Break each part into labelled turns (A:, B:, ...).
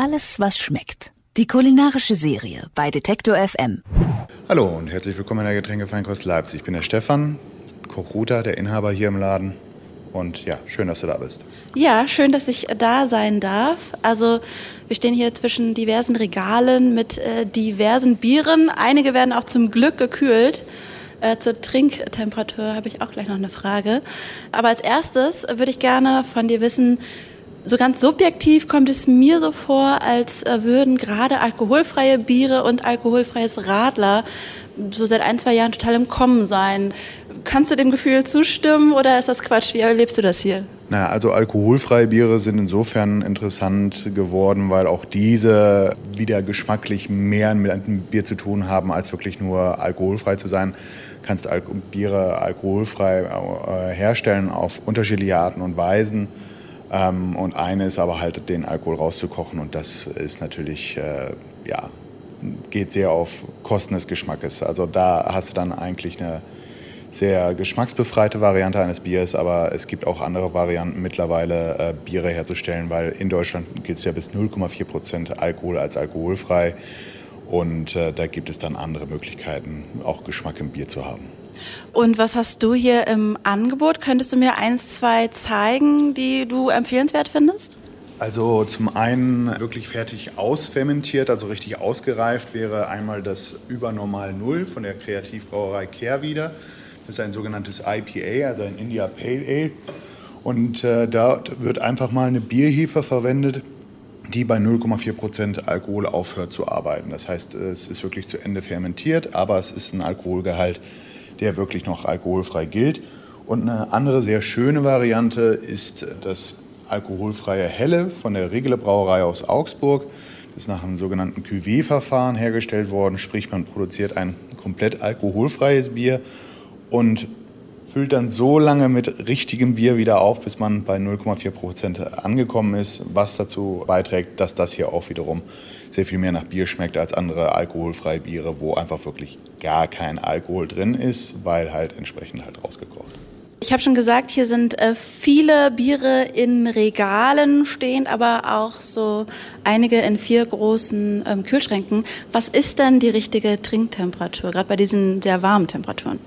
A: Alles, was schmeckt. Die kulinarische Serie bei Detektor FM.
B: Hallo und herzlich willkommen in der Getränkefeinkost Leipzig. Ich bin der Stefan, Koch Ruta, der Inhaber hier im Laden. Und ja, schön, dass du da bist.
C: Ja, schön, dass ich da sein darf. Also wir stehen hier zwischen diversen Regalen mit äh, diversen Bieren. Einige werden auch zum Glück gekühlt. Äh, zur Trinktemperatur habe ich auch gleich noch eine Frage. Aber als erstes würde ich gerne von dir wissen, so ganz subjektiv kommt es mir so vor, als äh, würden gerade alkoholfreie Biere und alkoholfreies Radler so seit ein, zwei Jahren total im Kommen sein. Kannst du dem Gefühl zustimmen oder ist das Quatsch? Wie erlebst du das hier?
B: Naja, also alkoholfreie Biere sind insofern interessant geworden, weil auch diese wieder geschmacklich mehr mit einem Bier zu tun haben, als wirklich nur alkoholfrei zu sein. Du kannst Biere alkoholfrei äh, herstellen auf unterschiedliche Arten und Weisen. Ähm, und eine ist aber halt, den Alkohol rauszukochen. Und das ist natürlich, äh, ja, geht sehr auf Kosten des Geschmackes. Also da hast du dann eigentlich eine sehr geschmacksbefreite Variante eines Biers, aber es gibt auch andere Varianten mittlerweile, äh, Biere herzustellen, weil in Deutschland gilt es ja bis 0,4 Prozent Alkohol als alkoholfrei. Und äh, da gibt es dann andere Möglichkeiten, auch Geschmack im Bier zu haben.
C: Und was hast du hier im Angebot? Könntest du mir eins, zwei zeigen, die du empfehlenswert findest?
B: Also zum einen wirklich fertig ausfermentiert, also richtig ausgereift wäre einmal das Übernormal Null von der Kreativbrauerei Kehrwieder. Das ist ein sogenanntes IPA, also ein India Pale Ale. Und äh, da wird einfach mal eine Bierhefe verwendet, die bei 0,4 Prozent Alkohol aufhört zu arbeiten. Das heißt, es ist wirklich zu Ende fermentiert, aber es ist ein Alkoholgehalt, der wirklich noch alkoholfrei gilt. Und eine andere sehr schöne Variante ist das alkoholfreie Helle von der Regele Brauerei aus Augsburg. Das ist nach einem sogenannten Cuvée-Verfahren hergestellt worden, sprich man produziert ein komplett alkoholfreies Bier und füllt dann so lange mit richtigem Bier wieder auf, bis man bei 0,4 Prozent angekommen ist, was dazu beiträgt, dass das hier auch wiederum sehr viel mehr nach Bier schmeckt als andere alkoholfreie Biere, wo einfach wirklich gar kein Alkohol drin ist, weil halt entsprechend halt rausgekocht.
C: Ich habe schon gesagt, hier sind äh, viele Biere in Regalen stehend, aber auch so einige in vier großen ähm, Kühlschränken. Was ist denn die richtige Trinktemperatur, gerade bei diesen sehr warmen Temperaturen?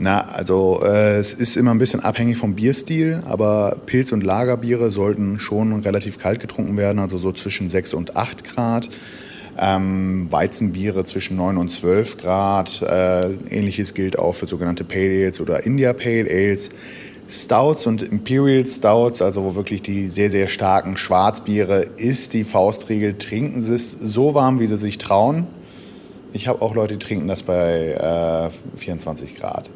B: Na, also äh, es ist immer ein bisschen abhängig vom Bierstil, aber Pilz- und Lagerbiere sollten schon relativ kalt getrunken werden, also so zwischen 6 und 8 Grad. Ähm, Weizenbiere zwischen 9 und 12 Grad. Äh, ähnliches gilt auch für sogenannte Pale Ales oder India Pale Ales. Stouts und Imperial Stouts, also wo wirklich die sehr, sehr starken Schwarzbiere, ist die Faustregel, trinken Sie es so warm, wie Sie sich trauen. Ich habe auch Leute, die trinken das bei äh, 24 Grad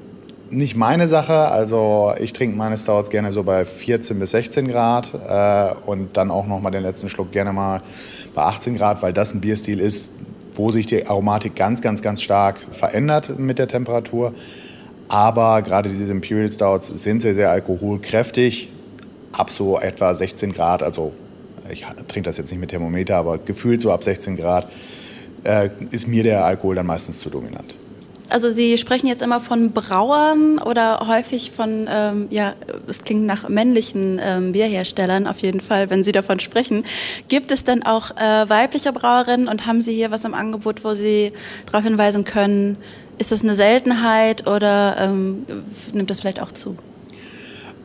B: nicht meine Sache. Also ich trinke meine Stouts gerne so bei 14 bis 16 Grad äh, und dann auch noch mal den letzten Schluck gerne mal bei 18 Grad, weil das ein Bierstil ist, wo sich die Aromatik ganz, ganz, ganz stark verändert mit der Temperatur. Aber gerade diese Imperial Stouts sind sehr, sehr alkoholkräftig, ab so etwa 16 Grad. Also ich trinke das jetzt nicht mit Thermometer, aber gefühlt so ab 16 Grad äh, ist mir der Alkohol dann meistens zu dominant.
C: Also Sie sprechen jetzt immer von Brauern oder häufig von, ähm, ja, es klingt nach männlichen ähm, Bierherstellern auf jeden Fall, wenn Sie davon sprechen. Gibt es denn auch äh, weibliche Brauerinnen und haben Sie hier was im Angebot, wo Sie darauf hinweisen können, ist das eine Seltenheit oder ähm, nimmt das vielleicht auch zu?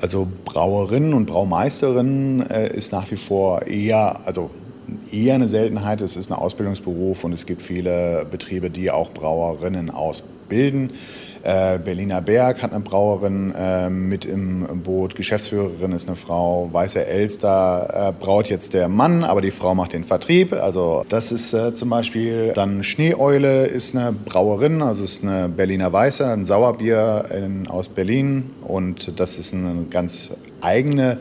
B: Also Brauerinnen und Braumeisterinnen äh, ist nach wie vor eher, also eher eine Seltenheit. Es ist ein Ausbildungsberuf und es gibt viele Betriebe, die auch Brauerinnen ausbilden bilden. Äh, Berliner Berg hat eine Brauerin äh, mit im Boot, Geschäftsführerin ist eine Frau, Weiße Elster äh, braut jetzt der Mann, aber die Frau macht den Vertrieb. Also das ist äh, zum Beispiel dann Schneeeule ist eine Brauerin, also ist eine Berliner Weiße, ein Sauerbier in, aus Berlin und das ist eine ganz eigene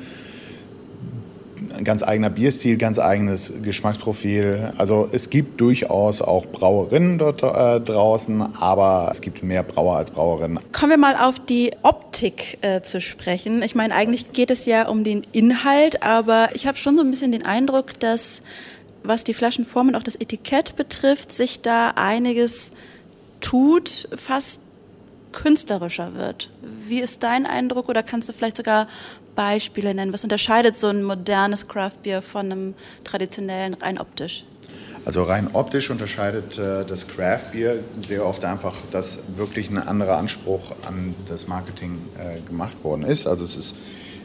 B: ganz eigener Bierstil, ganz eigenes Geschmacksprofil. Also es gibt durchaus auch Brauerinnen dort äh, draußen, aber es gibt mehr Brauer als Brauerinnen.
C: Kommen wir mal auf die Optik äh, zu sprechen. Ich meine, eigentlich geht es ja um den Inhalt, aber ich habe schon so ein bisschen den Eindruck, dass was die Flaschenform und auch das Etikett betrifft, sich da einiges tut, fast künstlerischer wird. Wie ist dein Eindruck oder kannst du vielleicht sogar Beispiele nennen? Was unterscheidet so ein modernes Craft Beer von einem traditionellen rein optisch?
B: Also rein optisch unterscheidet äh, das Craft Beer sehr oft einfach, dass wirklich ein anderer Anspruch an das Marketing äh, gemacht worden ist. Also es ist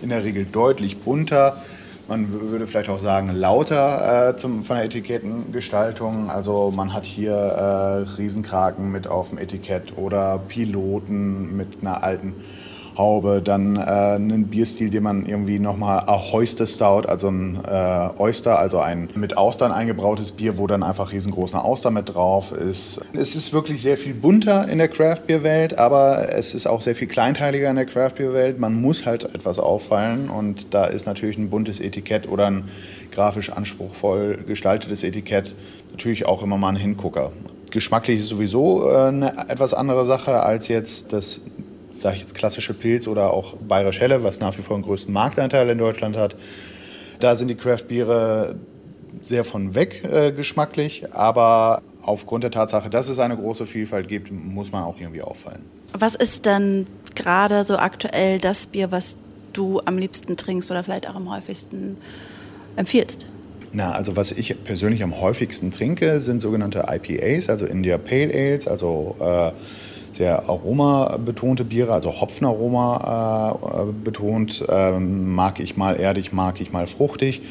B: in der Regel deutlich bunter. Man würde vielleicht auch sagen lauter äh, zum, von der Etikettengestaltung. Also man hat hier äh, Riesenkraken mit auf dem Etikett oder Piloten mit einer alten Haube, dann äh, einen Bierstil, den man irgendwie nochmal Ahoyster Stout, also ein äh, Oyster, also ein mit Austern eingebrautes Bier, wo dann einfach riesengroß eine Auster mit drauf ist. Es ist wirklich sehr viel bunter in der Craft Beer Welt, aber es ist auch sehr viel kleinteiliger in der Craft Beer Welt. Man muss halt etwas auffallen und da ist natürlich ein buntes Etikett oder ein grafisch anspruchsvoll gestaltetes Etikett natürlich auch immer mal ein Hingucker. Geschmacklich ist sowieso äh, eine etwas andere Sache als jetzt das sage ich jetzt klassische Pilz oder auch Bayerisch Helle, was nach wie vor den größten Marktanteil in Deutschland hat. Da sind die Craft-Biere sehr von weg äh, geschmacklich, aber aufgrund der Tatsache, dass es eine große Vielfalt gibt, muss man auch irgendwie auffallen.
C: Was ist denn gerade so aktuell das Bier, was du am liebsten trinkst oder vielleicht auch am häufigsten empfiehlst?
B: Na, also was ich persönlich am häufigsten trinke, sind sogenannte IPAs, also India Pale Ales, also äh, sehr aromabetonte Biere, also Hopfenaroma äh, betont. Ähm, mag ich mal erdig, mag ich mal fruchtig.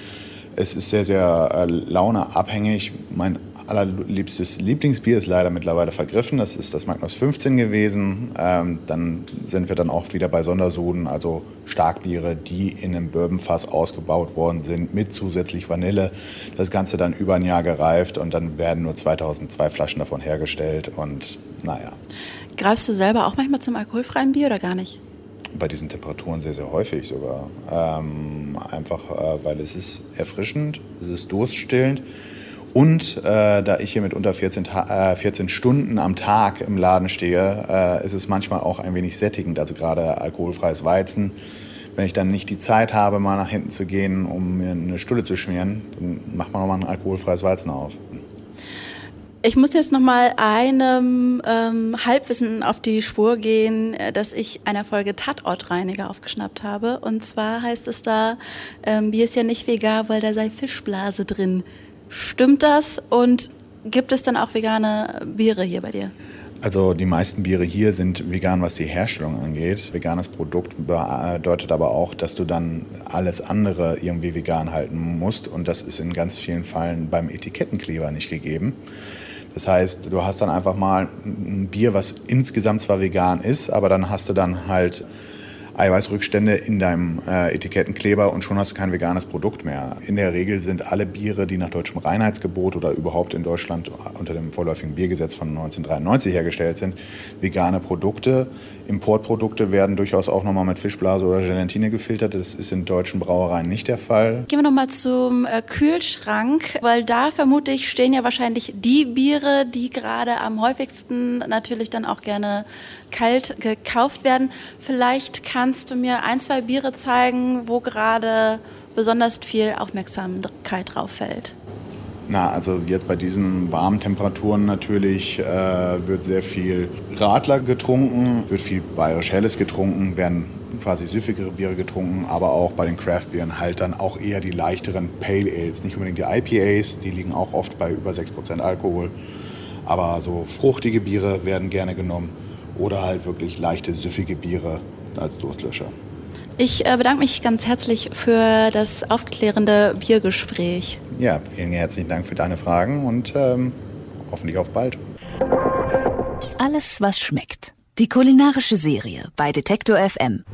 B: Es ist sehr, sehr äh, launeabhängig. Mein allerliebstes Lieblingsbier ist leider mittlerweile vergriffen. Das ist das Magnus 15 gewesen. Ähm, dann sind wir dann auch wieder bei Sondersuden, also Starkbiere, die in einem Bourbonfass ausgebaut worden sind mit zusätzlich Vanille. Das Ganze dann über ein Jahr gereift und dann werden nur 2002 Flaschen davon hergestellt und naja.
C: Greifst du selber auch manchmal zum alkoholfreien Bier oder gar nicht?
B: Bei diesen Temperaturen sehr, sehr häufig sogar. Ähm, einfach, äh, weil es ist erfrischend, es ist durststillend. Und äh, da ich hier mit unter 14, äh, 14, Stunden am Tag im Laden stehe, äh, ist es manchmal auch ein wenig sättigend. Also gerade alkoholfreies Weizen. Wenn ich dann nicht die Zeit habe, mal nach hinten zu gehen, um mir eine Stulle zu schmieren, dann macht man nochmal ein alkoholfreies Weizen auf.
C: Ich muss jetzt noch mal einem ähm, Halbwissen auf die Spur gehen, äh, dass ich einer Folge Tatortreiniger aufgeschnappt habe. Und zwar heißt es da, ähm, Bier ist ja nicht vegan, weil da sei Fischblase drin. Stimmt das? Und gibt es dann auch vegane Biere hier bei dir?
B: Also die meisten Biere hier sind vegan, was die Herstellung angeht. Veganes Produkt bedeutet aber auch, dass du dann alles andere irgendwie vegan halten musst. Und das ist in ganz vielen Fällen beim Etikettenkleber nicht gegeben. Das heißt, du hast dann einfach mal ein Bier, was insgesamt zwar vegan ist, aber dann hast du dann halt Eiweißrückstände in deinem äh, Etikettenkleber und schon hast du kein veganes Produkt mehr. In der Regel sind alle Biere, die nach deutschem Reinheitsgebot oder überhaupt in Deutschland unter dem vorläufigen Biergesetz von 1993 hergestellt sind, vegane Produkte. Importprodukte werden durchaus auch nochmal mit Fischblase oder Gelatine gefiltert. Das ist in deutschen Brauereien nicht der Fall.
C: Gehen wir nochmal zum äh, Kühlschrank, weil da vermute ich stehen ja wahrscheinlich die Biere, die gerade am häufigsten natürlich dann auch gerne kalt gekauft werden. Vielleicht kannst du mir ein, zwei Biere zeigen, wo gerade besonders viel Aufmerksamkeit drauf fällt.
B: Na, also jetzt bei diesen warmen Temperaturen natürlich äh, wird sehr viel Radler getrunken, wird viel bayerisch Helles getrunken, werden quasi süffigere Biere getrunken, aber auch bei den Craft-Bieren halt dann auch eher die leichteren Pale Ales, nicht unbedingt die IPAs, die liegen auch oft bei über 6% Alkohol, aber so fruchtige Biere werden gerne genommen oder halt wirklich leichte, süffige Biere als Durstlöscher.
C: Ich äh, bedanke mich ganz herzlich für das aufklärende Biergespräch.
B: Ja, vielen herzlichen Dank für deine Fragen und ähm, hoffentlich auf bald.
A: Alles, was schmeckt. Die kulinarische Serie bei Detektor FM.